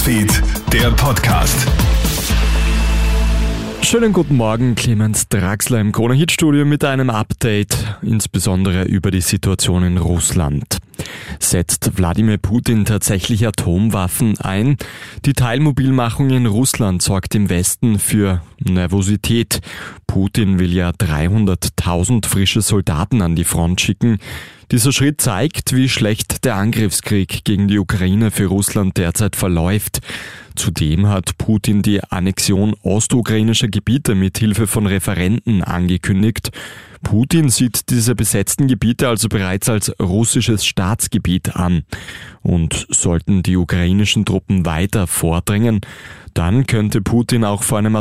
Newsfeed, der Podcast. Schönen guten Morgen, Clemens Draxler im Krone Hit Studio mit einem Update, insbesondere über die Situation in Russland. Setzt Wladimir Putin tatsächlich Atomwaffen ein? Die Teilmobilmachung in Russland sorgt im Westen für Nervosität. Putin will ja 300.000 frische Soldaten an die Front schicken. Dieser Schritt zeigt, wie schlecht der Angriffskrieg gegen die Ukraine für Russland derzeit verläuft. Zudem hat Putin die Annexion ostukrainischer Gebiete mit Hilfe von Referenten angekündigt. Putin sieht diese besetzten Gebiete also bereits als russisches Staatsgebiet an. Und sollten die ukrainischen Truppen weiter vordringen, dann könnte Putin auch vor einem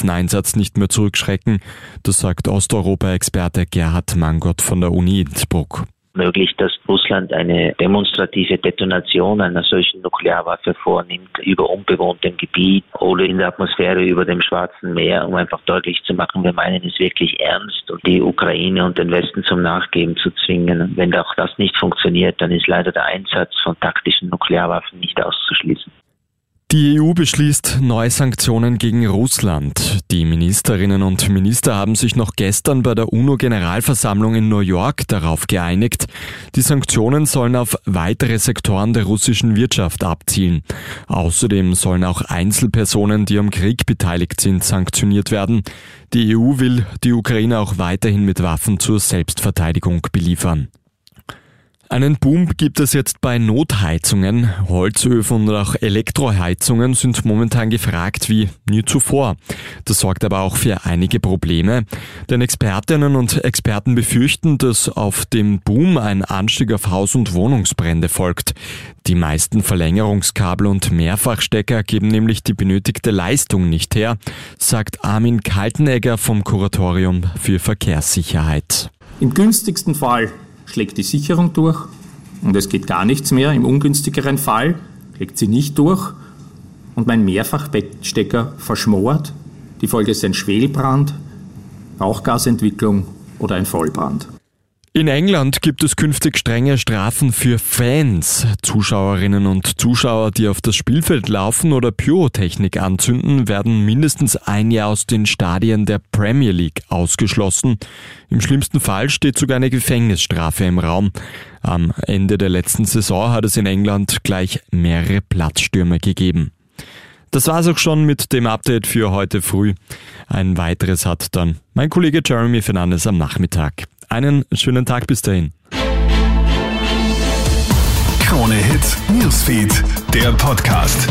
Atomwaffeneinsatz nicht mehr zurückschrecken. Das sagt Osteuropa-Experte Gerhard Mangott von der Uni Innsbruck möglich, dass Russland eine demonstrative Detonation einer solchen Nuklearwaffe vornimmt über unbewohntem Gebiet oder in der Atmosphäre über dem Schwarzen Meer, um einfach deutlich zu machen, wir meinen es wirklich ernst und die Ukraine und den Westen zum Nachgeben zu zwingen. wenn auch das nicht funktioniert, dann ist leider der Einsatz von taktischen Nuklearwaffen nicht auszuschließen. Die EU beschließt neue Sanktionen gegen Russland. Die Ministerinnen und Minister haben sich noch gestern bei der UNO-Generalversammlung in New York darauf geeinigt, die Sanktionen sollen auf weitere Sektoren der russischen Wirtschaft abzielen. Außerdem sollen auch Einzelpersonen, die am Krieg beteiligt sind, sanktioniert werden. Die EU will die Ukraine auch weiterhin mit Waffen zur Selbstverteidigung beliefern. Einen Boom gibt es jetzt bei Notheizungen. Holzöfen und auch Elektroheizungen sind momentan gefragt wie nie zuvor. Das sorgt aber auch für einige Probleme, denn Expertinnen und Experten befürchten, dass auf dem Boom ein Anstieg auf Haus- und Wohnungsbrände folgt. Die meisten Verlängerungskabel und Mehrfachstecker geben nämlich die benötigte Leistung nicht her, sagt Armin Kaltenegger vom Kuratorium für Verkehrssicherheit. Im günstigsten Fall schlägt die Sicherung durch und es geht gar nichts mehr. Im ungünstigeren Fall schlägt sie nicht durch und mein Mehrfachstecker verschmort. Die Folge ist ein Schwelbrand, Rauchgasentwicklung oder ein Vollbrand. In England gibt es künftig strenge Strafen für Fans. Zuschauerinnen und Zuschauer, die auf das Spielfeld laufen oder Pyrotechnik anzünden, werden mindestens ein Jahr aus den Stadien der Premier League ausgeschlossen. Im schlimmsten Fall steht sogar eine Gefängnisstrafe im Raum. Am Ende der letzten Saison hat es in England gleich mehrere Platzstürme gegeben. Das war's auch schon mit dem Update für heute früh. Ein weiteres hat dann mein Kollege Jeremy Fernandes am Nachmittag. Einen schönen Tag bis dahin. Krone Hits, Newsfeed, der Podcast.